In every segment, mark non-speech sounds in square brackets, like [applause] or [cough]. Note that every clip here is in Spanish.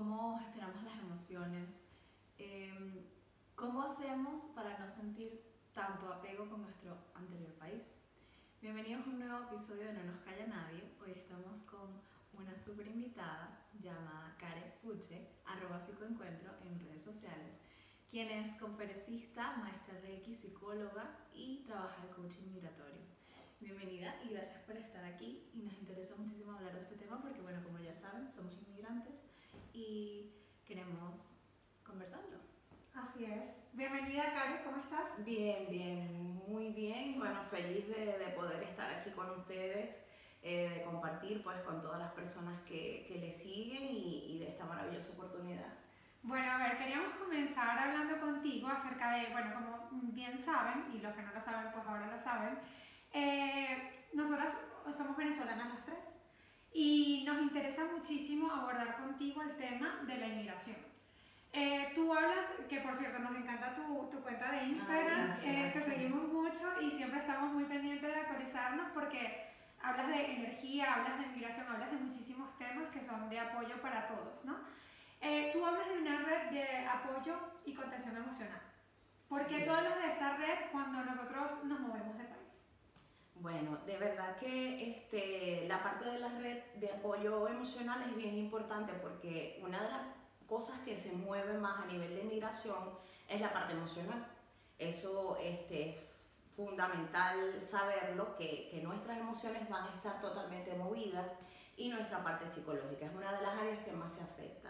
¿Cómo gestionamos las emociones? Em, ¿Cómo hacemos para no sentir tanto apego con nuestro anterior país? Bienvenidos a un nuevo episodio de No nos calla nadie. Hoy estamos con una super invitada llamada Kare Puche, arroba psicoencuentro en redes sociales, quien es conferencista, maestra Reiki, psicóloga y trabaja el coaching migratorio. Bienvenida y gracias por estar aquí y nos interesa muchísimo hablar de este tema porque, bueno, como ya saben, somos inmigrantes y queremos conversarlo. Así es. Bienvenida, Karen, ¿cómo estás? Bien, bien, muy bien. Bueno, feliz de, de poder estar aquí con ustedes, eh, de compartir pues con todas las personas que, que le siguen y, y de esta maravillosa oportunidad. Bueno, a ver, queríamos comenzar hablando contigo acerca de, bueno, como bien saben, y los que no lo saben, pues ahora lo saben, eh, nosotras somos venezolanas las tres y nos interesa muchísimo abordar contigo el tema de la inmigración. Eh, tú hablas, que por cierto nos encanta tu, tu cuenta de Instagram, gracias. eh, te seguimos mucho y siempre estamos muy pendientes de actualizarnos porque hablas de energía, hablas de inmigración, hablas de muchísimos temas que son de apoyo para todos, ¿no? Eh, tú hablas de una red de apoyo y contención emocional. ¿Por qué Sí. tú hablas de esta red cuando nosotros nos movemos de? Bueno, de verdad que este, la parte de la red de apoyo emocional es bien importante porque una de las cosas que se mueve más a nivel de migración es la parte emocional. Eso este, es fundamental saberlo, que, que nuestras emociones van a estar totalmente movidas y nuestra parte psicológica es una de las áreas que más se afecta.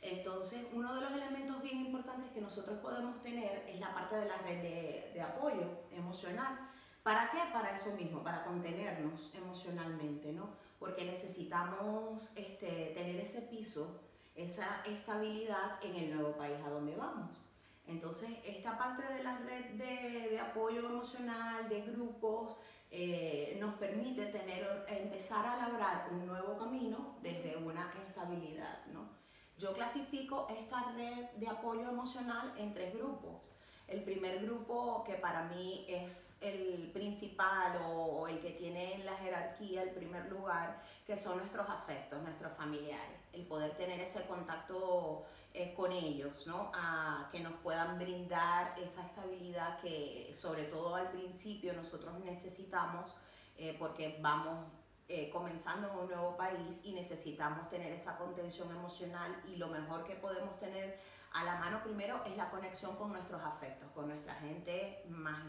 Entonces, uno de los elementos bien importantes que nosotros podemos tener es la parte de la red de, de apoyo emocional. ¿Para qué? Para eso mismo, para contenernos emocionalmente, ¿no? Porque necesitamos este, tener ese piso, esa estabilidad en el nuevo país a donde vamos. Entonces, esta parte de la red de, apoyo emocional, de grupos, eh, nos permite tener, empezar a labrar un nuevo camino desde una estabilidad, ¿no? Yo clasifico esta red de apoyo emocional en tres grupos. El primer grupo que para mí es el principal o, el que tiene en la jerarquía el primer lugar, que son nuestros afectos, nuestros familiares. El poder tener ese contacto eh, con ellos, ¿no? A que nos puedan brindar esa estabilidad que sobre todo al principio nosotros necesitamos eh, porque vamos eh, comenzando en un nuevo país y necesitamos tener esa contención emocional y lo mejor que podemos tener a la mano primero es la conexión con nuestros afectos, con nuestra gente más,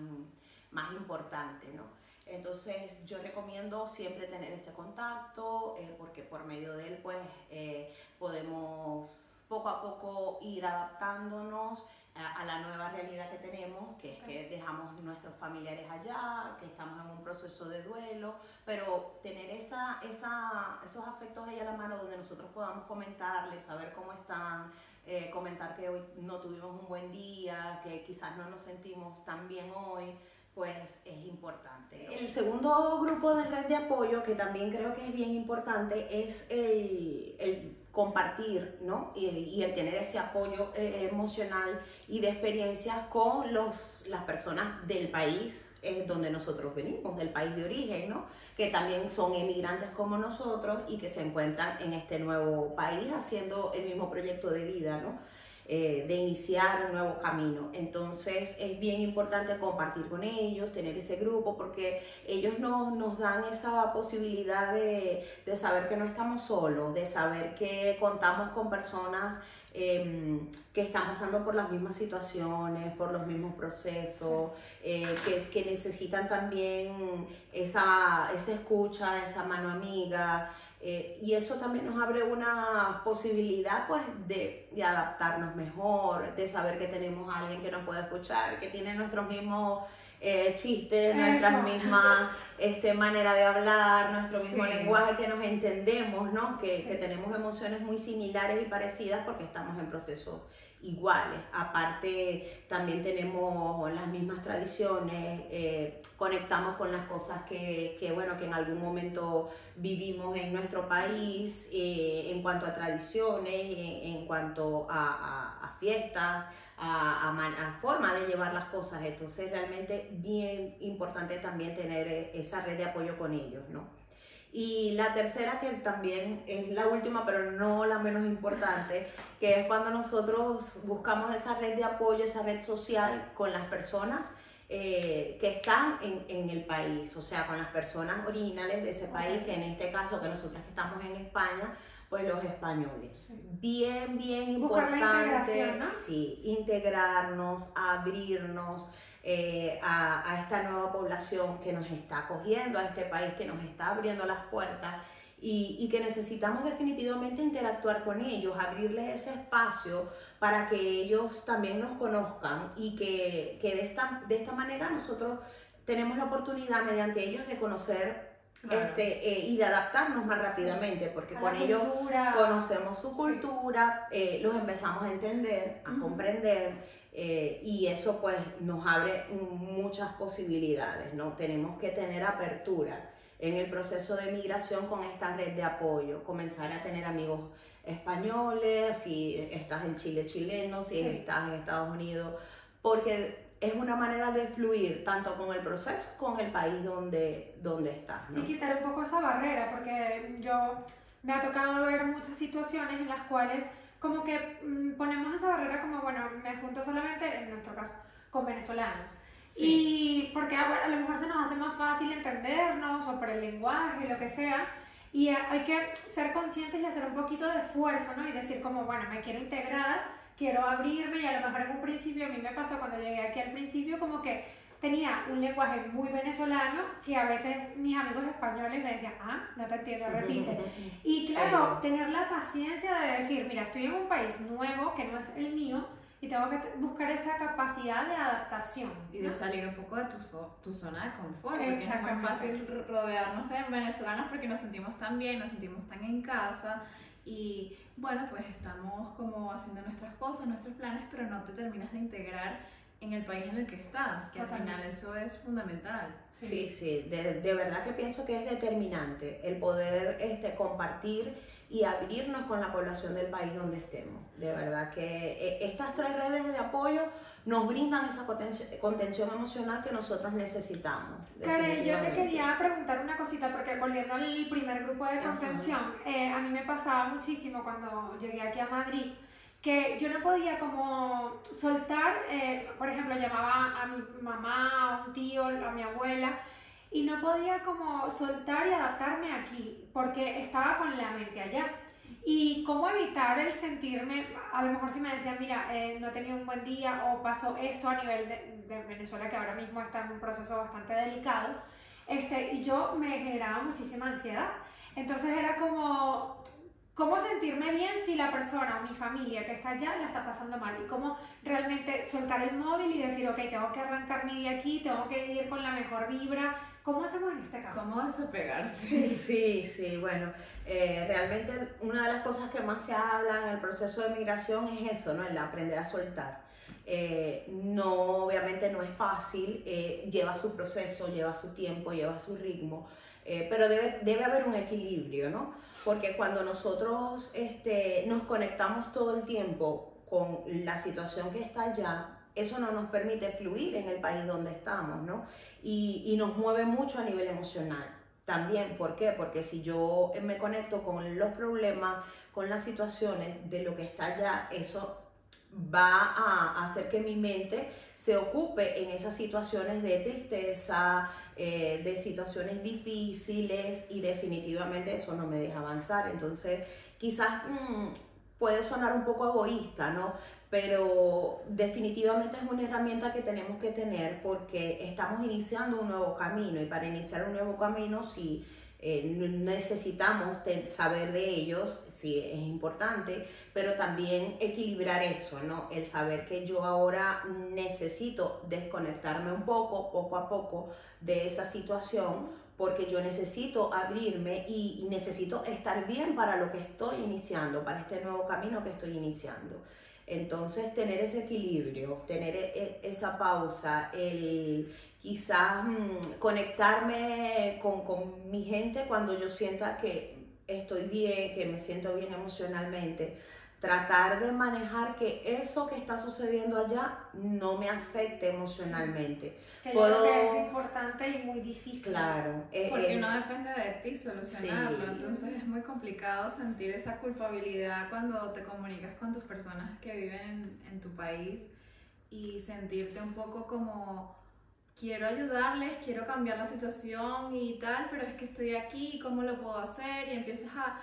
más importante, ¿no? Entonces yo recomiendo siempre tener ese contacto eh, porque por medio de él pues eh, podemos poco a poco ir adaptándonos a, la nueva realidad que tenemos, que es que dejamos nuestros familiares allá, que estamos en un proceso de duelo, pero tener esa, esa, esos afectos ahí a la mano donde nosotros podamos comentarles, saber cómo están, eh, comentar que hoy no tuvimos un buen día, que quizás no nos sentimos tan bien hoy, pues es importante. El segundo grupo de red de apoyo, que también creo que es bien importante, es el, el compartir, ¿no? Y y el tener ese apoyo eh, emocional y de experiencias con los, las personas del país eh, donde nosotros venimos, del país de origen, ¿no? Que también son emigrantes como nosotros y que se encuentran en este nuevo país haciendo el mismo proyecto de vida, ¿no? Eh, de iniciar un nuevo camino. Entonces es bien importante compartir con ellos, tener ese grupo, porque ellos nos, nos dan esa posibilidad de, de saber que no estamos solos, de saber que contamos con personas eh, que están pasando por las mismas situaciones, por los mismos procesos, eh, que, que, necesitan también esa, esa escucha, esa mano amiga. Eh, y eso también nos abre una posibilidad pues de, de, adaptarnos mejor, de saber que tenemos a alguien que nos puede escuchar, que tiene nuestros mismos eh, chistes, nuestras mismas este, manera de hablar, nuestro mismo Sí. lenguaje, que nos entendemos, ¿no? Que, que tenemos emociones muy similares y parecidas porque estamos en procesos iguales. Aparte, también tenemos las mismas tradiciones, eh, conectamos con las cosas que, que, bueno, que en algún momento vivimos en nuestro país, eh, en cuanto a tradiciones, en, en cuanto a, a- a fiestas, a, a, a forma de llevar las cosas. Entonces, realmente bien importante también tener eh, esa red de apoyo con ellos, ¿no? Y la tercera, que también es la última, pero no la menos importante, [laughs] que es cuando nosotros buscamos esa red de apoyo, esa red social con las personas eh, que están en, en el país, o sea, con las personas originales de ese país, que en este caso, que nosotros que estamos en España, pues los españoles. Sí. Bien, bien Buscar la importante, integración, ¿no? sí, integrarnos, abrirnos eh, a, esta nueva población que nos está acogiendo, a este país que nos está abriendo las puertas y, y que necesitamos definitivamente interactuar con ellos, abrirles ese espacio para que ellos también nos conozcan y que, que de, esta, de esta manera nosotros tenemos la oportunidad mediante ellos de conocer Claro. este, eh, y de adaptarnos más rápidamente, porque A con ellos cultura. conocemos su Sí. cultura, eh, los empezamos a entender, a Ujú. comprender, eh, y eso pues nos abre muchas posibilidades, ¿no? Tenemos que tener apertura en el proceso de migración con esta red de apoyo, comenzar a tener amigos españoles, si estás en Chile, chileno, si Sí. estás en Estados Unidos, porque es una manera de fluir tanto con el proceso como con el país donde, donde estás, ¿no? Y quitar un poco esa barrera, porque yo me ha tocado ver muchas situaciones en las cuales como que mm, ponemos esa barrera como, bueno, me junto solamente, en nuestro caso, con venezolanos. Y porque a, a lo mejor se nos hace más fácil entendernos o por el lenguaje, lo que sea. Y a- hay que ser conscientes y hacer un poquito de esfuerzo, ¿no? Y decir como, bueno, me quiero integrar, quiero abrirme y a lo mejor en un principio, a mí me pasó cuando llegué aquí al principio como que tenía un lenguaje muy venezolano que a veces mis amigos españoles me decían, ah, no te entiendo, repite. [laughs] Y claro, tener la paciencia de decir, mira, estoy en un país nuevo que no es el mío y tengo que buscar esa capacidad de adaptación. Y de ¿no? salir un poco de tu, tu zona de confort, porque es muy fácil ro- rodearnos de venezolanos porque nos sentimos tan bien, nos sentimos tan en casa y bueno, pues estamos como haciendo nuestras cosas, nuestros planes, pero no te terminas de integrar en el país en el que estás, que al Totalmente. final eso es fundamental. Sí, sí, de, de verdad que pienso que es determinante el poder este, compartir y abrirnos con la población del país donde estemos. De verdad que eh, estas tres redes de apoyo nos brindan esa contención, emocional que nosotros necesitamos. Karen, yo te quería preguntar una cosita, porque volviendo al primer grupo de contención, eh, a mí me pasaba muchísimo cuando llegué aquí a Madrid, que yo no podía como soltar, eh, por ejemplo, llamaba a mi mamá, a un tío, a mi abuela, y no podía como soltar y adaptarme aquí, porque estaba con la mente allá. Y cómo evitar el sentirme, a lo mejor si me decían, mira, eh, no he tenido un buen día o pasó esto a nivel de, de Venezuela, que ahora mismo está en un proceso bastante delicado, este, y yo me generaba muchísima ansiedad. Entonces era como, ¿cómo sentirme bien si la persona o mi familia que está allá la está pasando mal? Y cómo realmente soltar el móvil y decir, ok, tengo que arrancar mi día aquí, tengo que ir con la mejor vibra. ¿Cómo hacemos en este caso? ¿Cómo desapegarse? Sí, sí, bueno, eh, realmente una de las cosas que más se habla en el proceso de migración es eso, ¿no? El aprender a soltar. Eh, no, obviamente no es fácil, eh, lleva su proceso, lleva su tiempo, lleva su ritmo, eh, pero debe, debe haber un equilibrio, ¿no? Porque cuando nosotros este, nos conectamos todo el tiempo con la situación que está allá, eso no nos permite fluir en el país donde estamos, ¿no? Y, y nos mueve mucho a nivel emocional. También, ¿por qué? Porque si yo me conecto con los problemas, con las situaciones de lo que está allá, eso va a hacer que mi mente se ocupe en esas situaciones de tristeza, eh, de situaciones difíciles y definitivamente eso no me deja avanzar. Entonces, quizás mm, puede sonar un poco egoísta, ¿no? Pero definitivamente es una herramienta que tenemos que tener porque estamos iniciando un nuevo camino y para iniciar un nuevo camino, si eh, necesitamos saber de ellos, sí, es importante, pero también equilibrar eso, ¿no? El saber que yo ahora necesito desconectarme un poco, poco a poco, de esa situación, porque yo necesito abrirme y, necesito estar bien para lo que estoy iniciando, para este nuevo camino que estoy iniciando. Entonces, tener ese equilibrio, tener e, e, esa pausa, el quizás mm, conectarme con, con, mi gente cuando yo sienta que estoy bien, que me siento bien emocionalmente. Tratar de manejar que eso que está sucediendo allá no me afecte emocionalmente. Que Puedo... que es importante y muy difícil. Claro. Eh, Porque eh, no depende de ti solucionarlo. Entonces es muy complicado sentir esa culpabilidad cuando te comunicas con tus personas que viven en, en tu país y sentirte un poco como quiero ayudarles, quiero cambiar la situación y tal, pero es que estoy aquí, ¿cómo lo puedo hacer? Y empiezas a,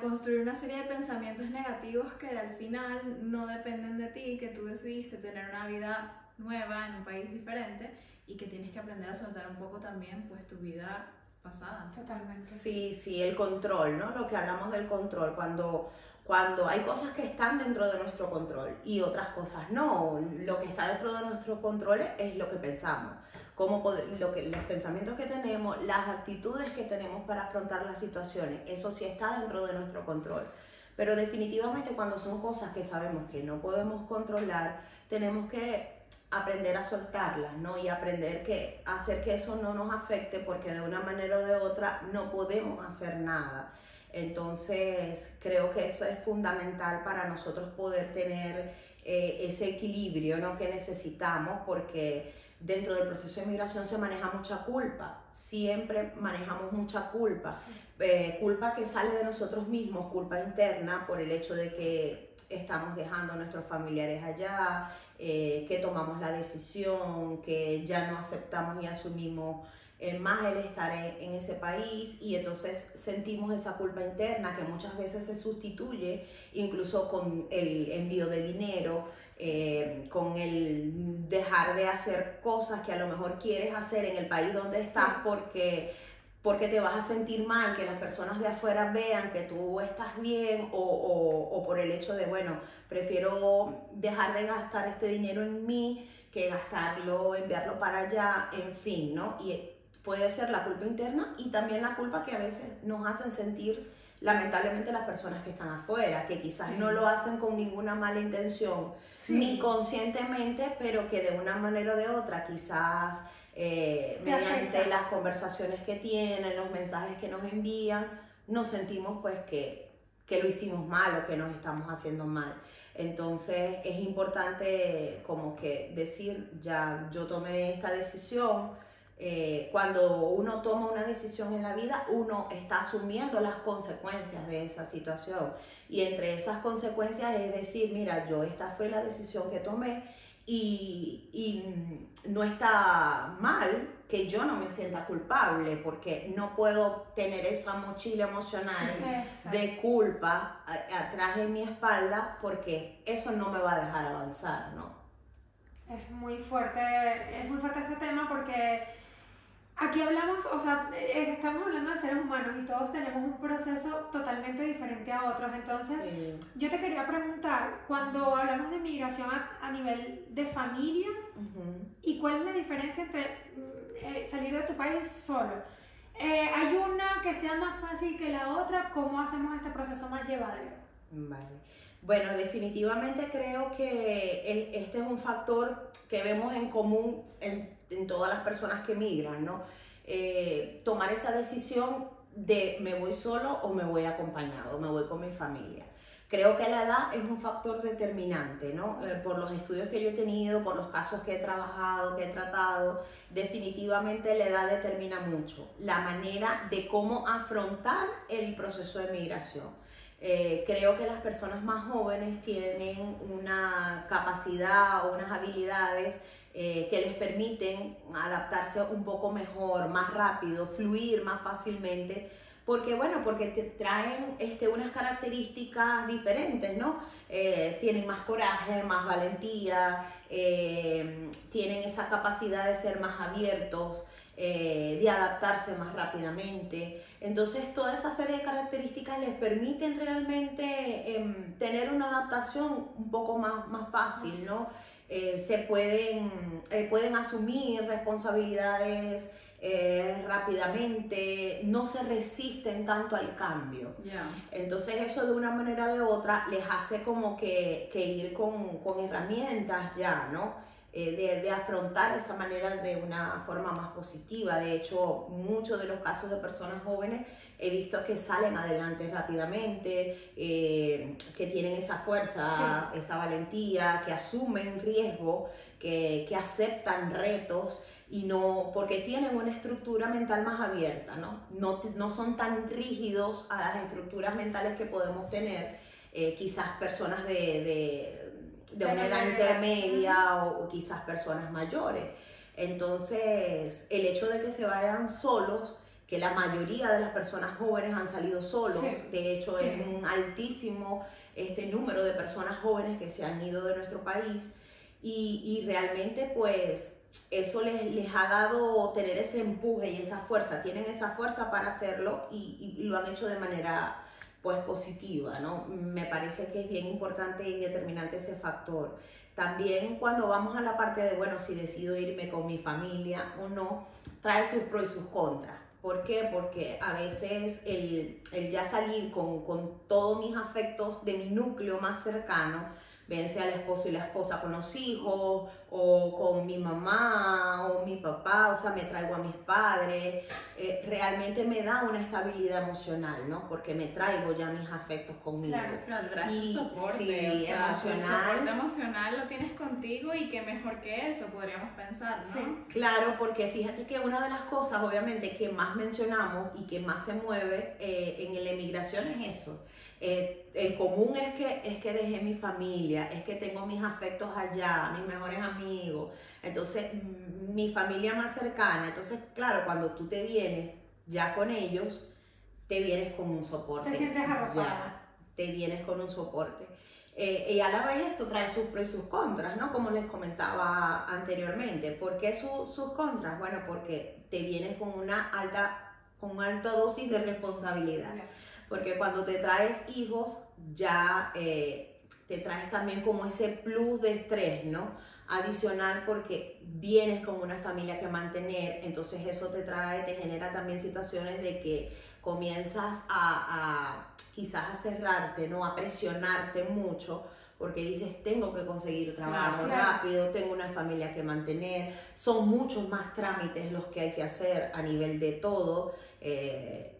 construir una serie de pensamientos negativos que al final no dependen de ti, que tú decidiste tener una vida nueva en un país diferente y que tienes que aprender a soltar un poco también pues tu vida pasada. Totalmente. Sí, sí, el control, ¿no? Lo que hablamos del control, cuando cuando hay cosas que están dentro de nuestro control y otras cosas no. Lo que está dentro de nuestro control es lo que pensamos, cómo lo que, los pensamientos que tenemos, las actitudes que tenemos para afrontar las situaciones, eso sí está dentro de nuestro control. Pero definitivamente cuando son cosas que sabemos que no podemos controlar, tenemos que aprender a soltarlas, ¿no? Y aprender que hacer que eso no nos afecte porque de una manera o de otra no podemos hacer nada. Entonces, creo que eso es fundamental para nosotros poder tener eh, ese equilibrio ¿no? que necesitamos, porque dentro del proceso de migración se maneja mucha culpa, siempre manejamos mucha culpa, eh, culpa que sale de nosotros mismos, culpa interna por el hecho de que estamos dejando a nuestros familiares allá, eh, que tomamos la decisión, que ya no aceptamos y asumimos más el estar en, ese país y entonces sentimos esa culpa interna que muchas veces se sustituye incluso con el envío de dinero, eh, con el dejar de hacer cosas que a lo mejor quieres hacer en el país donde estás porque porque te vas a sentir mal, que las personas de afuera vean que tú estás bien o, o, o por el hecho de, bueno, prefiero dejar de gastar este dinero en mí que gastarlo, enviarlo para allá, en fin, ¿no? Y puede ser la culpa interna y también la culpa que a veces nos hacen sentir lamentablemente las personas que están afuera, que quizás no lo hacen con ninguna mala intención, ni conscientemente, pero que de una manera o de otra, quizás eh, mediante las conversaciones que tienen, los mensajes que nos envían, nos sentimos pues que, que lo hicimos mal o que nos estamos haciendo mal. Entonces es importante como que decir, ya yo tomé esta decisión, eh, cuando uno toma una decisión en la vida, uno está asumiendo las consecuencias de esa situación. Y entre esas consecuencias es decir, mira, yo esta fue la decisión que tomé y, y no está mal que yo no me sienta culpable porque no puedo tener esa mochila emocional de culpa atrás de mi espalda porque eso no me va a dejar avanzar, ¿no? Es muy fuerte, es muy fuerte este tema porque Aquí hablamos, o sea, eh, estamos hablando de seres humanos y todos tenemos un proceso totalmente diferente a otros. Entonces, yo te quería preguntar, cuando hablamos de migración a, nivel de familia, ¿y cuál es la diferencia entre mm, eh, salir de tu país solo? Eh, ¿Hay una que sea más fácil que la otra? ¿Cómo hacemos este proceso más llevadero? Vale. Bueno, definitivamente creo que este es un factor que vemos en común en todas las personas que migran, ¿no? Eh, tomar esa decisión de me voy solo o me voy acompañado, me voy con mi familia. Creo que la edad es un factor determinante, ¿no? Eh, por los estudios que yo he tenido, por los casos que he trabajado, que he tratado, definitivamente la edad determina mucho la manera de cómo afrontar el proceso de migración. Eh, creo que las personas más jóvenes tienen una capacidad o unas habilidades eh, que les permiten adaptarse un poco mejor, más rápido, fluir más fácilmente, porque bueno, porque te traen este, unas características diferentes, ¿no? Eh, tienen más coraje, más valentía, tienen esa capacidad de ser más abiertos, eh, de adaptarse más rápidamente. Entonces, toda esa serie de características les permiten realmente em, tener una adaptación un poco más, más fácil, ¿no? Eh, se pueden, eh, pueden asumir responsabilidades rápidamente, no se resisten tanto al cambio. Entonces eso de una manera o de otra les hace como que, que ir con, con herramientas ya, ¿no? Eh, de, afrontar esa manera de una forma más positiva. De hecho, muchos de los casos de personas jóvenes he visto que salen adelante rápidamente, eh, que tienen esa fuerza, esa valentía, que asumen riesgo, que, que, aceptan retos y no, porque tienen una estructura mental más abierta, ¿no? No, no son tan rígidos a las estructuras mentales que podemos tener eh, quizás personas de de una edad intermedia o, quizás personas mayores. Entonces, el hecho de que se vayan solos, que la mayoría de las personas jóvenes han salido solos, de hecho es un altísimo este número de personas jóvenes que se han ido de nuestro país. Y, y realmente pues eso les, les, ha dado tener ese empuje y esa fuerza, tienen esa fuerza para hacerlo y, y lo han hecho de manera pues positiva, ¿no? Me parece que es bien importante y determinante ese factor. También cuando vamos a la parte de, bueno, si decido irme con mi familia o no, trae sus pros y sus contras. ¿Por qué? Porque a veces el, el ya salir con, con todos mis afectos de mi núcleo más cercano, vence al esposo y la esposa con los hijos, o con mi mamá, o mi papá, o sea, me traigo a mis padres, eh, realmente me da una estabilidad emocional, ¿no? Porque me traigo ya mis afectos conmigo. Claro, claro, traes y, soporte, sí, emocional. soporte emocional lo tienes contigo y qué mejor que eso, podríamos pensar, ¿no? Sí. Claro, porque fíjate que una de las cosas, obviamente, que más mencionamos y que más se mueve eh, en la emigración es eso eh, el común es que, es que dejé mi familia, es que tengo mis afectos allá, mis mejores amigos, entonces mi familia más cercana, entonces claro, cuando tú te vienes ya con ellos, te vienes con un soporte. Te sientes arropada. te vienes con un soporte. Eh, y a la vez esto trae sus pros y sus contras, ¿no? Como les comentaba anteriormente. ¿Por qué sus contras? Bueno, porque te vienes con una alta, con una alta dosis de responsabilidad porque cuando te traes hijos ya eh, te traes también como ese plus de estrés, ¿no? Adicional porque vienes con una familia que mantener, entonces eso te trae, te genera también situaciones de que comienzas a, quizás a cerrarte, ¿no? A presionarte mucho porque dices, tengo que conseguir trabajo rápido, tengo una familia que mantener, son muchos más trámites los que hay que hacer a nivel de todo. Eh,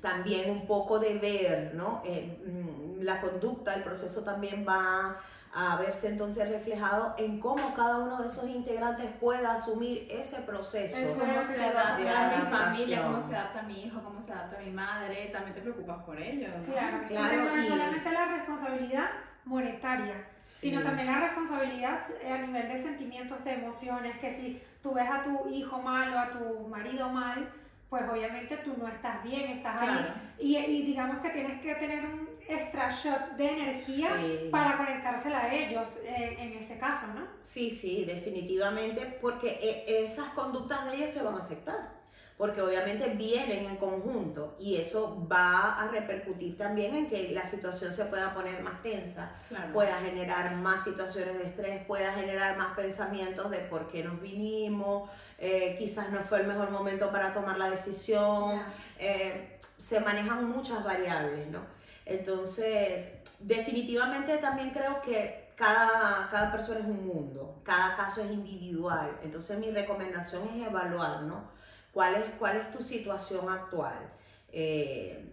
también un poco de ver, ¿no? Eh, mm, la conducta, el proceso también va a verse entonces reflejado en cómo cada uno de esos integrantes pueda asumir ese proceso. cómo se adapta a mi familia, cómo se adapta a mi hijo, cómo se adapta a mi madre, también te preocupas por ellos. Claro, claro. no es solamente la responsabilidad monetaria, sino también la responsabilidad a nivel de sentimientos, de emociones, que si tú ves a tu hijo mal o a tu marido mal, pues obviamente tú no estás bien, estás ahí. Y, y, digamos que tienes que tener un extra shot de energía para conectársela a ellos eh, en ese caso, ¿no? Sí, sí, definitivamente, porque eh, esas conductas de ellos te van a afectar porque obviamente vienen en conjunto y eso va a repercutir también en que la situación se pueda poner más tensa, pueda generar más situaciones de estrés, pueda generar más pensamientos de por qué nos vinimos, eh, quizás no fue el mejor momento para tomar la decisión, eh, se manejan muchas variables, ¿no? Entonces, definitivamente también creo que cada, cada persona es un mundo, cada caso es individual, entonces mi recomendación es evaluar, ¿no? ¿Cuál es, cuál es tu situación actual? Eh,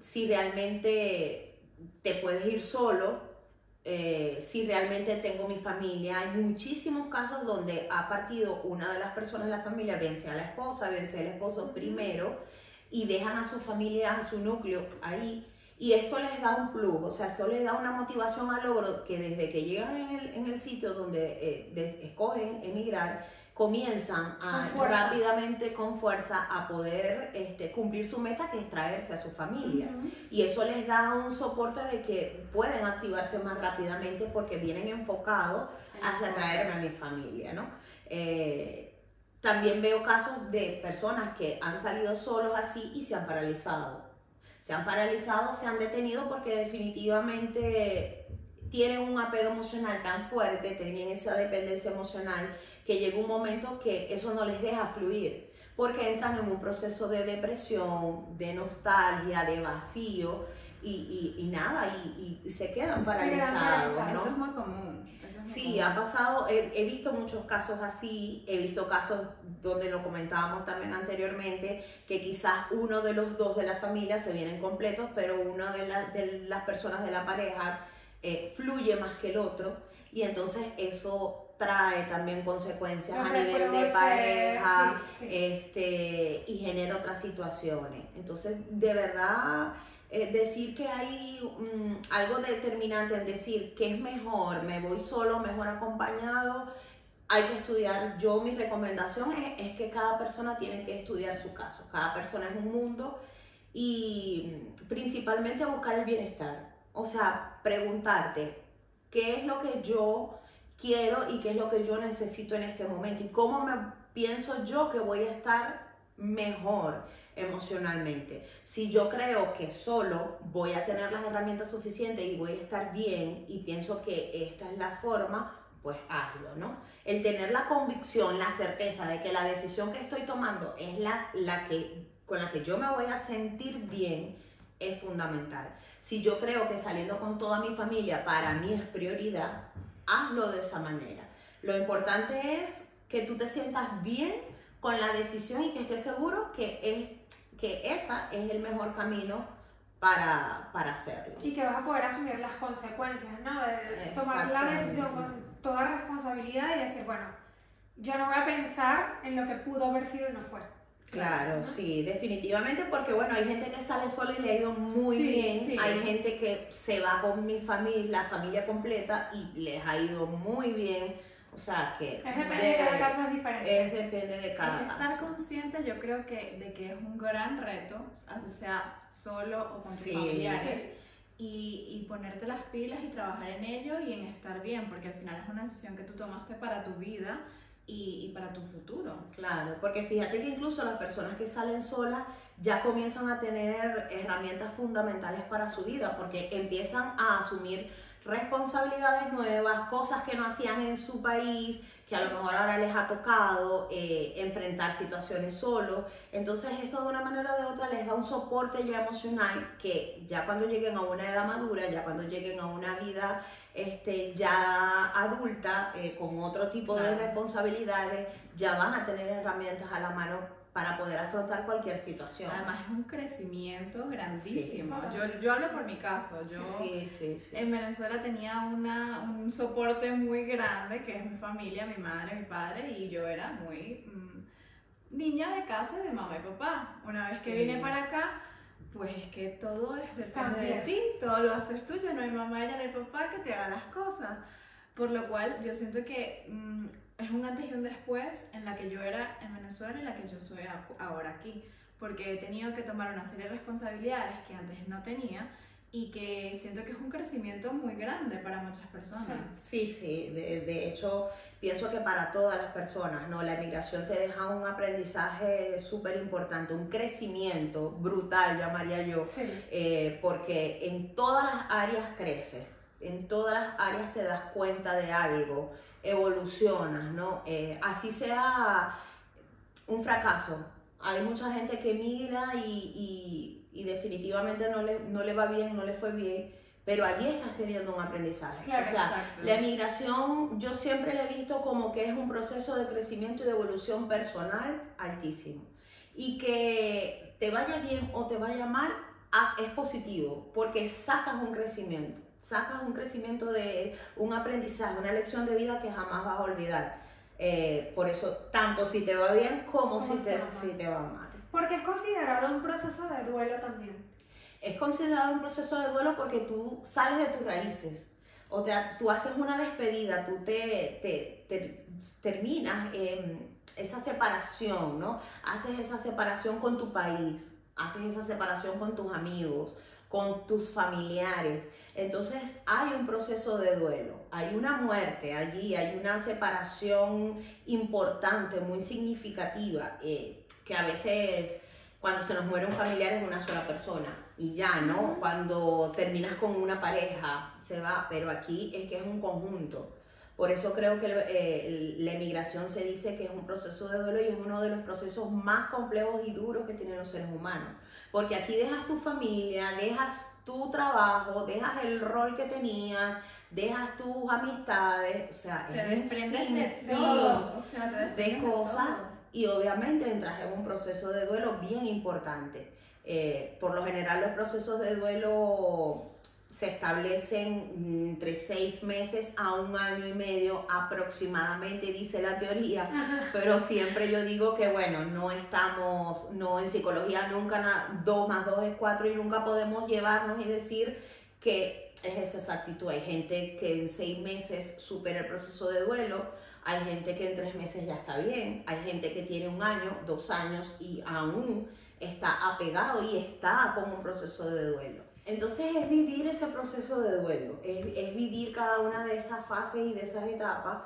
si realmente te puedes ir solo, eh, si realmente tengo mi familia. Hay muchísimos casos donde ha partido una de las personas de la familia, vence a la esposa, vence al esposo primero y dejan a su familia, a su núcleo ahí. Y esto les da un plus, o sea, esto les da una motivación al logro que desde que llegan en el, en el sitio donde eh, escogen emigrar, comienzan a rápidamente con fuerza a poder este, cumplir su meta que es traerse a su familia. Y eso les da un soporte de que pueden activarse más rápidamente porque vienen enfocados hacia traerme a mi familia, ¿no? Eh, también veo casos de personas que han salido solos así y se han paralizado. Se han paralizado, se han detenido porque definitivamente tienen un apego emocional tan fuerte, tienen esa dependencia emocional, que llega un momento que eso no les deja fluir, porque entran en un proceso de depresión, de nostalgia, de vacío, y, y, nada, y, y, se quedan paralizados. ¿no? Eso es muy común. sí, ha pasado, he, he, visto muchos casos así, he visto casos donde lo comentábamos también anteriormente, que quizás uno de los dos de la familia se vienen completos, pero una de, la, de las personas de la pareja eh, fluye más que el otro, y entonces eso trae también consecuencias a nivel de pareja Este, y genera otras situaciones. Entonces, de verdad eh, decir que hay mm, algo determinante en decir que es mejor, me voy solo, mejor acompañado, hay que estudiar. Yo mi recomendación es, es, que cada persona tiene que estudiar su caso, cada persona es un mundo y principalmente buscar el bienestar. O sea, preguntarte qué es lo que yo quiero y qué es lo que yo necesito en este momento y cómo me pienso yo que voy a estar mejor emocionalmente. Si yo creo que solo voy a tener las herramientas suficientes y voy a estar bien y pienso que esta es la forma, pues hazlo, ¿no? El tener la convicción, la certeza de que la decisión que estoy tomando es la, la que, con la que yo me voy a sentir bien, es fundamental. Si yo creo que saliendo con toda mi familia para mí es prioridad, hazlo de esa manera. Lo importante es que tú te sientas bien con la decisión y que estés seguro que es que esa es el mejor camino para, para hacerlo. Y que vas a poder asumir las consecuencias, ¿no? De tomar la decisión con toda responsabilidad y decir, bueno, yo no voy a pensar en lo que pudo haber sido y no fue. Claro, sí, definitivamente, porque bueno, hay gente que sale sola y le ha ido muy bien, hay gente que se va con mi familia, la familia completa y les ha ido muy bien. O sea que... Es depende de, cada caso es diferente. Es depende de cada es estar consciente yo creo que de que es un gran reto, así sea solo o con tus familiares. Y, y, ponerte las pilas y trabajar en ello y en estar bien, porque al final es una decisión que tú tomaste para tu vida y, y, para tu futuro. Claro, porque fíjate que incluso las personas que salen solas ya comienzan a tener herramientas fundamentales para su vida, porque empiezan a asumir responsabilidades nuevas, cosas que no hacían en su país, que a lo mejor ahora les ha tocado eh, enfrentar situaciones solo. Entonces esto de una manera o de otra les da un soporte ya emocional que ya cuando lleguen a una edad madura, ya cuando lleguen a una vida este, ya adulta, eh, con otro tipo de responsabilidades, ya van a tener herramientas a la mano para poder afrontar cualquier situación. Además es un crecimiento grandísimo. Yo, yo hablo por mi caso. Yo sí, sí, en Venezuela tenía una, un soporte muy grande, que es mi familia, mi madre, mi padre, y yo era muy mm, niña de casa de mamá y papá. Una vez que vine para acá, pues es que todo es depende de ti, todo lo haces tú, ya no hay mamá, ya no hay papá que te haga las cosas. Por lo cual yo siento que... Mm, es un antes y un después en la que yo era en Venezuela y la que yo soy ahora aquí, porque he tenido que tomar una serie de responsabilidades que antes no tenía y que siento que es un crecimiento muy grande para muchas personas. Sí, sí, de, de hecho pienso que para todas las personas, ¿no? La emigración te deja un aprendizaje súper importante, un crecimiento brutal, llamaría yo, eh, porque en todas las áreas creces, en todas las áreas te das cuenta de algo evolucionas, ¿no? Eh, así sea un fracaso. Hay mucha gente que mira y, y, definitivamente no le, no le va bien, no le fue bien, pero allí estás teniendo un aprendizaje. o sea, la emigración yo siempre la he visto como que es un proceso de crecimiento y de evolución personal altísimo. Y que te vaya bien o te vaya mal, ah, es positivo, porque sacas un crecimiento sacas un crecimiento de un aprendizaje, una lección de vida que jamás vas a olvidar. Eh, por eso, tanto si te va bien como si te, si te va mal. Porque es considerado un proceso de duelo también. Es considerado un proceso de duelo porque tú sales de tus raíces. O sea, tú haces una despedida, tú te, te, te terminas esa separación, ¿no? Haces esa separación con tu país, haces esa separación con tus amigos, con tus familiares. Entonces hay un proceso de duelo, hay una muerte allí, hay una separación importante, muy significativa, eh, que a veces cuando se nos muere un familiar es una sola persona y ya, ¿no? Cuando terminas con una pareja se va, pero aquí es que es un conjunto. Por eso creo que eh, la emigración se dice que es un proceso de duelo y es uno de los procesos más complejos y duros que tienen los seres humanos. Porque aquí dejas tu familia, dejas tu trabajo, dejas el rol que tenías, dejas tus amistades, o sea, Te es desprendes de todo. O sea, te de cosas todo. Y obviamente entras en un proceso de duelo bien importante. Eh, por lo general los procesos de duelo se establecen entre seis meses a un año y medio aproximadamente, dice la teoría, pero siempre yo digo que bueno, no estamos, no en psicología nunca, dos más dos es cuatro y nunca podemos llevarnos y decir que es esa exactitud. Hay gente que en seis meses supera el proceso de duelo, hay gente que en tres meses ya está bien, hay gente que tiene un año, dos años y aún está apegado y está con un proceso de duelo. Entonces es vivir ese proceso de duelo, es, vivir cada una de esas fases y de esas etapas,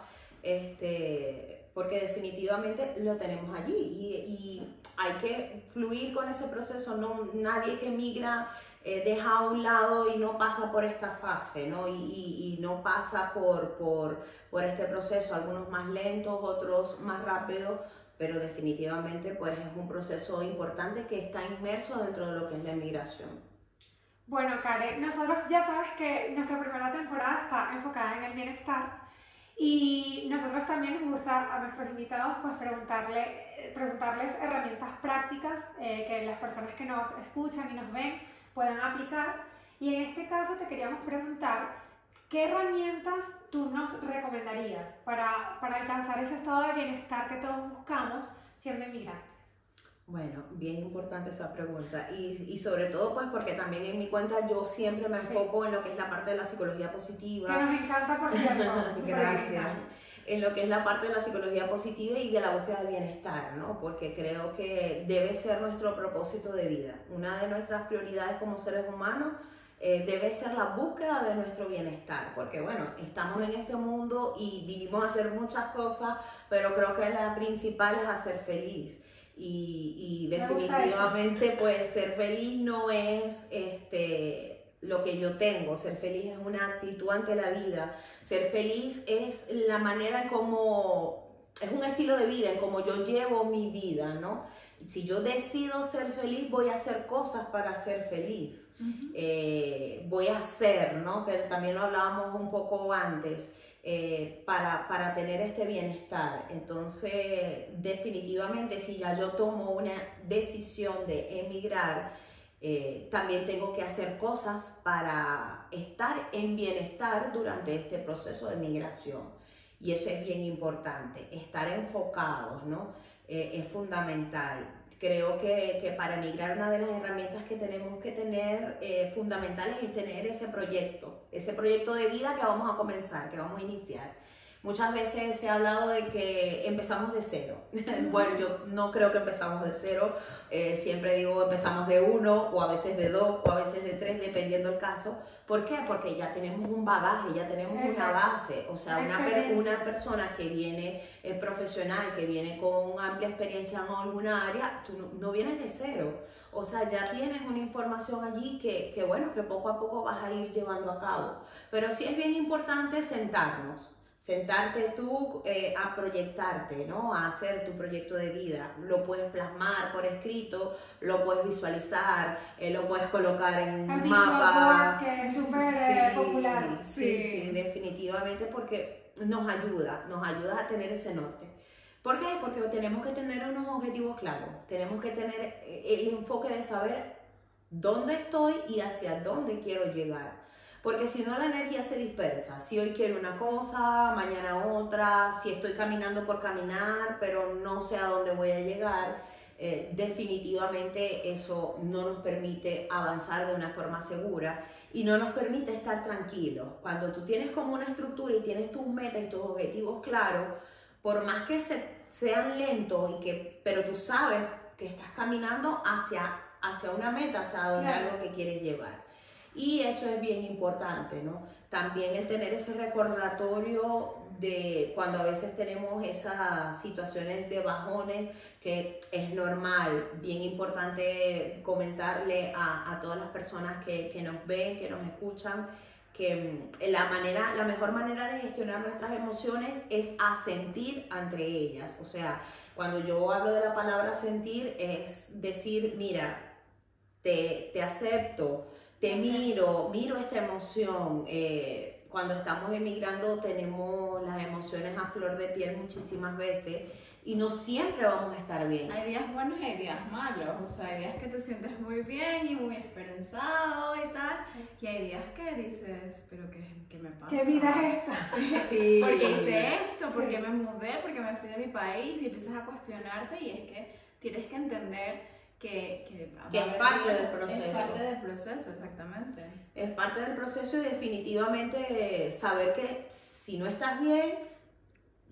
este, porque definitivamente lo tenemos allí y, y hay que fluir con ese proceso, no, nadie que migra eh, deja a un lado y no pasa por esta fase, ¿no? Y, no pasa por, por, por este proceso, algunos más lentos, otros más rápidos, pero definitivamente pues es un proceso importante que está inmerso dentro de lo que es la inmigración. Bueno, Kare, nosotros ya sabes que nuestra primera temporada está enfocada en el bienestar y nosotros también nos gusta a nuestros invitados pues preguntarle, eh, preguntarles herramientas prácticas eh, que las personas que nos escuchan y nos ven puedan aplicar. Y en este caso te queríamos preguntar, ¿qué herramientas tú nos recomendarías para, para alcanzar ese estado de bienestar que todos buscamos siendo inmigrantes? Bueno, bien importante esa pregunta y, y sobre todo pues porque también en mi cuenta yo siempre me Sí. enfoco en lo que es la parte de la psicología Que positiva. nos encanta, por cierto. [laughs] Gracias. En lo que es la parte de la psicología positiva y de la búsqueda del bienestar, ¿no? Porque creo que debe ser nuestro propósito de vida. Una de nuestras prioridades como seres humanos eh, debe ser la búsqueda de nuestro bienestar, porque bueno, estamos en este mundo y vinimos a hacer muchas cosas, pero creo que la principal es hacer feliz. Y, y definitivamente, pues ser feliz no es este, lo que yo tengo, ser feliz es una actitud ante la vida, ser feliz es la manera como, es un estilo de vida, en como yo llevo mi vida, ¿no? Si yo decido ser feliz, voy a hacer cosas para ser feliz. Eh, voy a hacer, ¿no? Que también lo hablábamos un poco antes, eh, para, para tener este bienestar. Entonces, definitivamente, si ya yo tomo una decisión de emigrar, eh, también tengo que hacer cosas para estar en bienestar durante este proceso de migración. Y eso es bien importante, estar enfocados, ¿no? Eh, es fundamental. Creo que, que para emigrar una de las herramientas que tenemos que tener eh, fundamentales es tener ese proyecto, ese proyecto de vida que vamos a comenzar, que vamos a iniciar. Muchas veces se ha hablado de que empezamos de cero. [laughs] bueno, yo no creo que empezamos de cero. Eh, siempre digo empezamos de uno o a veces de dos o a veces de tres, dependiendo el caso. ¿Por qué? Porque ya tenemos un bagaje, ya tenemos una base. O sea, una, una persona que viene eh, profesional, que viene con amplia experiencia en alguna área, tú no, no vienes de cero. O sea, ya tienes una información allí que, que, bueno, que poco a poco vas a ir llevando a cabo. Pero sí es bien importante sentarnos, sentarte tú eh, a proyectarte, ¿no? A hacer tu proyecto de vida. Lo puedes plasmar por escrito, lo puedes visualizar, eh, lo puedes colocar en un mapa. que es súper eh, popular. Sí, Sí. sí, definitivamente porque nos ayuda, nos ayuda a tener ese norte. ¿Por qué? Porque tenemos que tener unos objetivos claros, tenemos que tener eh, el enfoque de saber dónde estoy y hacia dónde quiero llegar. Porque si no la energía se dispersa, si hoy quiero una cosa, mañana otra, si estoy caminando por caminar, pero no sé a dónde voy a llegar, eh, definitivamente eso no nos permite avanzar de una forma segura y no nos permite estar tranquilos. Cuando tú tienes como una estructura y tienes tus metas y tus objetivos claros, por más que se- sean lentos, y que, pero tú sabes que estás caminando hacia, hacia una meta, hacia donde Claro. algo que quieres llevar. Y eso es bien importante, ¿no? También el tener ese recordatorio de cuando a veces tenemos esas situaciones de bajones, que es normal, bien importante comentarle a, a todas las personas que, que, nos ven, que nos escuchan, que mm, la, manera, la mejor manera de gestionar nuestras emociones es asentir entre ellas. O sea, cuando yo hablo de la palabra sentir es decir, mira, te, te acepto, te miro, miro esta emoción. Eh, cuando estamos emigrando tenemos las emociones a flor de piel muchísimas veces y no siempre vamos a estar bien. Hay días buenos y hay días malos, o sea, hay días que te sientes muy bien y muy esperanzado y tal, y hay días que dices, pero ¿qué, qué me pasa? ¿Qué vida es esta? [laughs] Sí. ¿Por qué hice esto? ¿Por qué me mudé? ¿Por qué me fui de mi país? Y empiezas a cuestionarte y es que tienes que entender que, que, que es parte del proceso. Es parte del proceso, exactamente. Es parte del proceso y definitivamente saber que si no estás bien,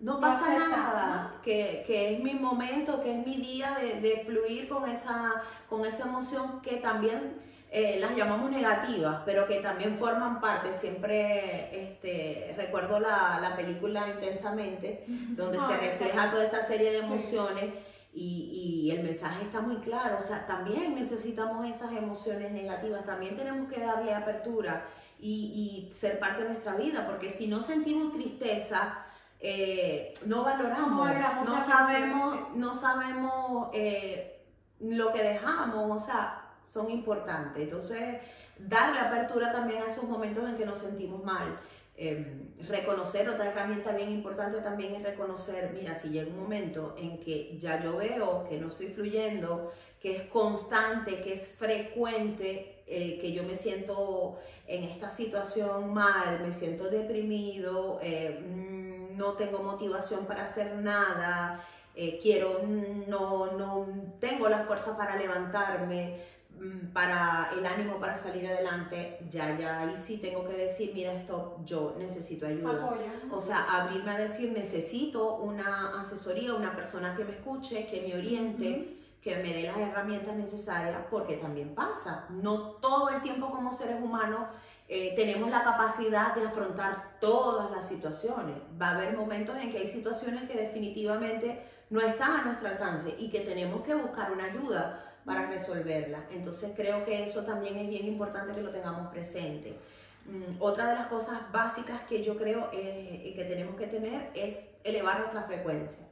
no pasa nada, que, que, es mi momento, que es mi día de, de, fluir con esa, con esa emoción que también eh, las llamamos negativas, pero que también forman parte. Siempre este, recuerdo la, la película Intensamente, donde se refleja toda esta serie de emociones. Y, y, el mensaje está muy claro, o sea, también necesitamos esas emociones negativas, también tenemos que darle apertura y, y ser parte de nuestra vida, porque si no sentimos tristeza, eh, no valoramos, no, sabemos, no sabemos eh, lo que dejamos, o sea, son importantes. Entonces, darle apertura también a esos momentos en que nos sentimos mal. Em, reconocer, otra herramienta bien importante también es reconocer, mira, si llega un momento en que ya yo veo que no estoy fluyendo, que es constante, que es frecuente, eh, que yo me siento en esta situación mal, me siento deprimido, mm, no tengo motivación para hacer nada, eh, quiero, no, no tengo la fuerza para levantarme, Mm, para el ánimo para salir adelante, ya, ya, ahí sí tengo que decir, mira, esto, yo necesito ayuda. O sea, abrirme a decir, necesito una asesoría, una persona que me escuche, que me oriente, que me dé las herramientas necesarias, porque también pasa. No todo el tiempo como seres humanos eh, tenemos la capacidad de afrontar todas las situaciones. Va a haber momentos en que hay situaciones que definitivamente no están a nuestro alcance y que tenemos que buscar una ayuda para resolverla. Entonces creo que eso también es bien importante que lo tengamos presente. Mm, otra de las cosas básicas que yo creo eh, que tenemos que tener es elevar nuestra frecuencia.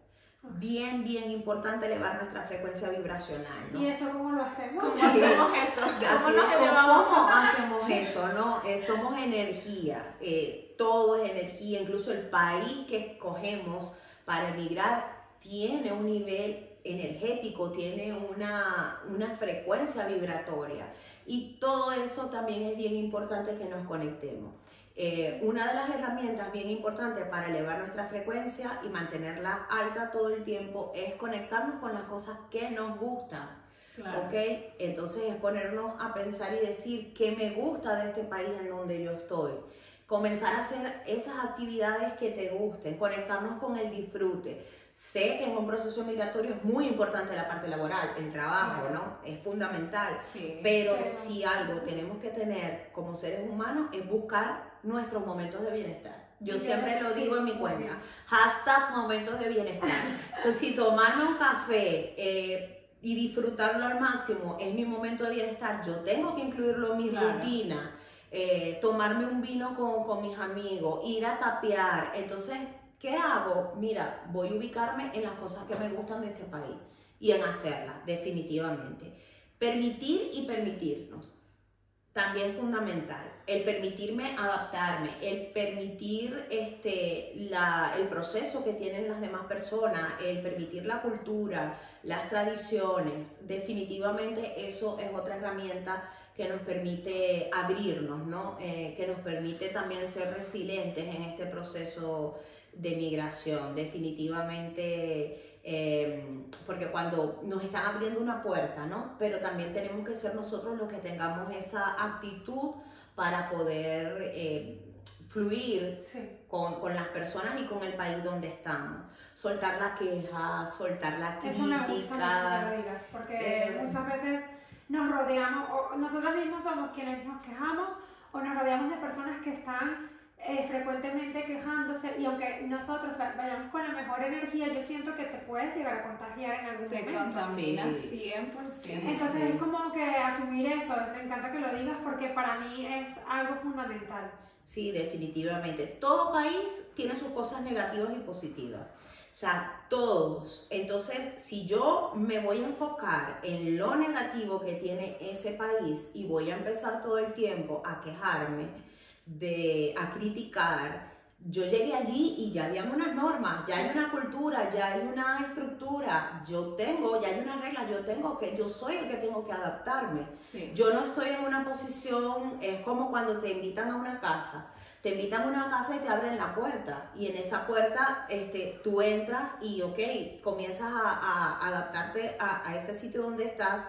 Bien, bien importante elevar nuestra frecuencia vibracional. ¿Y eso cómo lo hacemos? [laughs] ¿Cómo hacemos eso? [laughs] ¿Cómo, [laughs] hacemos eso? ¿no? Eh, somos energía, eh, todo es energía, incluso el país que escogemos para emigrar tiene un nivel energético, tiene una, una frecuencia vibratoria y todo eso también es bien importante que nos conectemos. Eh, una de las herramientas bien importantes para elevar nuestra frecuencia y mantenerla alta todo el tiempo es conectarnos con las cosas que nos gustan. ¿Ok? Entonces es ponernos a pensar y decir qué me gusta de este país en donde yo estoy. Comenzar a hacer esas actividades que te gusten, conectarnos con el disfrute Sé que en un proceso migratorio es muy importante la parte laboral, el trabajo, ¿no? Es fundamental. pero, si algo tenemos que tener como seres humanos es buscar nuestros momentos de bienestar. Yo siempre lo digo en mi cuenta. Hashtag momentos de bienestar. Entonces, si tomarme un café eh, y disfrutarlo al máximo es mi momento de bienestar, yo tengo que incluirlo en mi rutina. Eh, tomarme un vino con, con mis amigos, ir a tapear. Entonces, ¿Qué hago? Mira, voy a ubicarme en las cosas que me gustan de este país y en hacerlas, definitivamente. Permitir y permitirnos. También fundamental. El permitirme adaptarme, el permitir este, la, el proceso que tienen las demás personas, el permitir la cultura, las tradiciones. Definitivamente eso es otra herramienta que nos permite abrirnos, ¿no? Eh, que nos permite también ser resilientes en este proceso de migración, definitivamente, em, porque cuando nos están abriendo una puerta, ¿no? Pero también tenemos que ser nosotros los que tengamos esa actitud para poder em, fluir con, con, las personas y con el país donde estamos. Soltar la queja, soltar la crítica. Eso me gusta mucho que lo digas, porque eh, muchas veces nos rodeamos, o nosotros mismos somos quienes nos quejamos o nos rodeamos de personas que están eh, frecuentemente quejándose y aunque nosotros vayamos con la mejor energía, yo siento que te puedes llegar a contagiar en algún te momento. contamina Sí. 100%. Entonces es como que asumir eso, me encanta que lo digas porque para mí es algo fundamental. Sí, definitivamente. Todo país tiene sus cosas negativas y positivas. O sea, todos. Entonces, si yo me voy a enfocar en lo negativo que tiene ese país y voy a empezar todo el tiempo a quejarme, de, a criticar, yo llegué allí y ya habían unas normas, ya hay una cultura, ya hay una estructura, yo tengo, ya hay una regla, yo tengo que, yo soy el que tengo que adaptarme. Sí. Yo no estoy en una posición, es como cuando te invitan a una casa. Te invitan a una casa y te abren la puerta. Y en esa puerta este, tú entras y, ok, comienzas a, a adaptarte a, a ese sitio donde estás,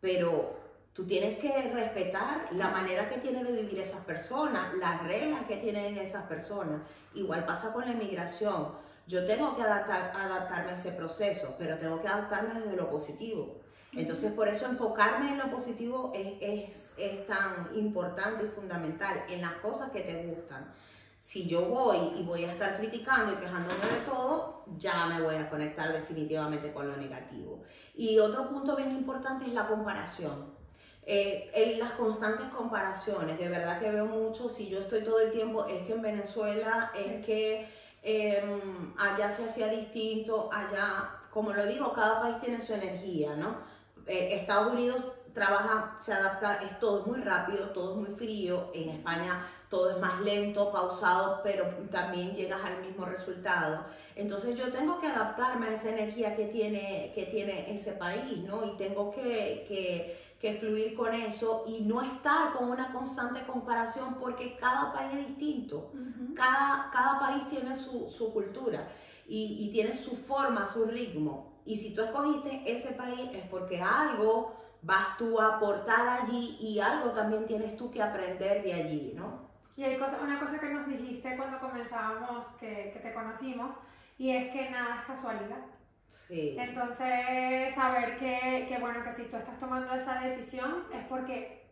pero tú tienes que respetar la manera que tienen de vivir esas personas, las reglas que tienen esas personas. Igual pasa con la inmigración. Yo tengo que adaptar- adaptarme a ese proceso, pero tengo que adaptarme desde lo positivo. Entonces, por eso enfocarme en lo positivo es, es, es tan importante y fundamental, en las cosas que te gustan. Si yo voy y voy a estar criticando y quejándome de todo, ya me voy a conectar definitivamente con lo negativo. Y otro punto bien importante es la comparación. Eh, en las constantes comparaciones, de verdad que veo mucho, si yo estoy todo el tiempo, es que en Venezuela, es que em, allá se hacía distinto, allá, como lo digo, cada país tiene su energía, ¿no? Eh, Estados Unidos trabaja, se adapta, es todo muy rápido, todo es muy frío, en España todo es más lento, pausado, pero también llegas al mismo resultado. Entonces yo tengo que adaptarme a esa energía que tiene, que tiene ese país, ¿no? Y tengo que, que, que fluir con eso y no estar con una constante comparación porque cada país es distinto. Cada, cada país tiene su, su cultura y, y tiene su forma, su ritmo. Y si tú escogiste ese país es porque algo vas tú a aportar allí y algo también tienes tú que aprender de allí, ¿no? Y hay cosa, una cosa que nos dijiste cuando comenzábamos, que, que te conocimos, y es que nada es casualidad. Sí. Entonces, saber que, que, bueno, que si tú estás tomando esa decisión es porque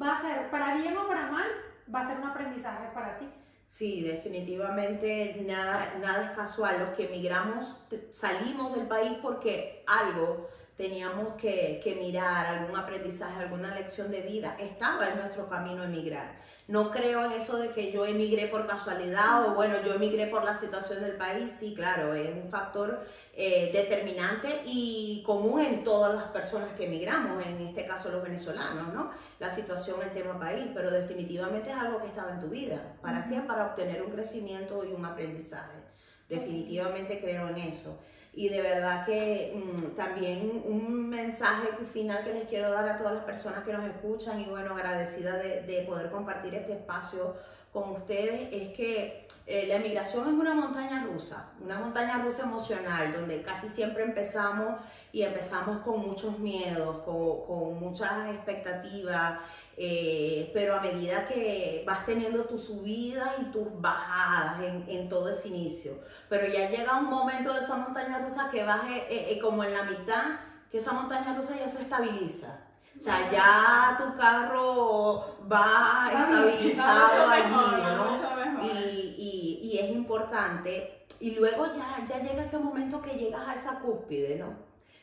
va a ser, para bien o para mal, va a ser un aprendizaje para ti. Sí, definitivamente nada, nada es casual. Los que emigramos salimos del país porque algo teníamos que, que mirar, algún aprendizaje, alguna lección de vida. Estaba en nuestro camino emigrar. No creo en eso de que yo emigré por casualidad o bueno, yo emigré por la situación del país. Sí, claro, es un factor eh, determinante y común en todas las personas que emigramos, en este caso los venezolanos, ¿no? La situación, el tema país, pero definitivamente es algo que estaba en tu vida. ¿Para qué? Para obtener un crecimiento y un aprendizaje. Definitivamente creo en eso. Y de verdad que mm, también un mensaje final que les quiero dar a todas las personas que nos escuchan y bueno, agradecida de, de poder compartir este espacio con ustedes es que eh, la emigración es una montaña rusa, una montaña rusa emocional, donde casi siempre empezamos y empezamos con muchos miedos, con, con muchas expectativas, eh, pero a medida que vas teniendo tus subidas y tus bajadas en, en todo ese inicio, pero ya llega un momento de esa montaña rusa que vas eh, eh, como en la mitad, que esa montaña rusa ya se estabiliza. O sea, ya tu carro va estabilizado allí, ¿no? y- y es importante. Y luego ya, ya llega ese momento que llegas a esa cúspide, ¿no?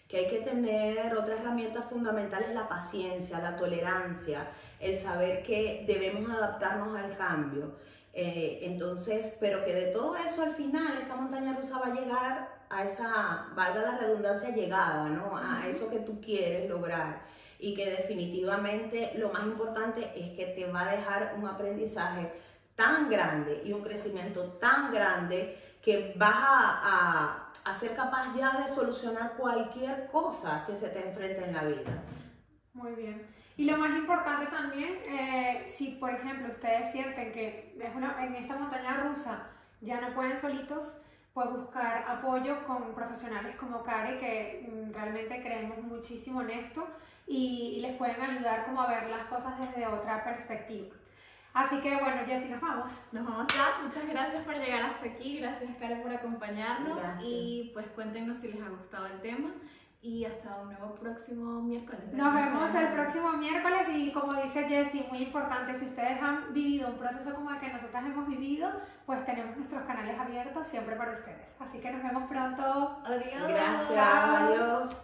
Que hay que tener otras herramientas fundamentales, la paciencia, la tolerancia, el saber que debemos adaptarnos al cambio. Eh, entonces, pero que de todo eso al final, esa montaña rusa va a llegar a esa, valga la redundancia, llegada, ¿no? A eso que tú quieres lograr y que definitivamente lo más importante es que te va a dejar un aprendizaje tan grande y un crecimiento tan grande que vas a, a- ser capaz ya de solucionar cualquier cosa que se te enfrente en la vida. Muy bien. Y lo más importante también, eh, si por ejemplo ustedes sienten que es una, en esta montaña rusa ya no pueden solitos, pues buscar apoyo con profesionales como Kare, que mm, realmente creemos muchísimo en esto y, y les pueden ayudar como a ver las cosas desde otra perspectiva. Así que bueno, Jessy, nos vamos. Nos vamos ya. Muchas gracias por llegar hasta aquí. Gracias, Karen, por acompañarnos. Gracias. Y pues cuéntenos si les ha gustado el tema. y hasta un nuevo próximo miércoles. Nos vemos el próximo miércoles y como dice Jessie, muy importante, si ustedes han vivido un proceso como el que nosotras hemos vivido, pues tenemos nuestros canales abiertos siempre para ustedes. Así que nos vemos pronto. Adiós. Gracias, adiós.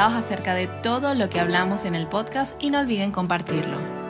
acerca de todo lo que hablamos en el podcast y no olviden compartirlo.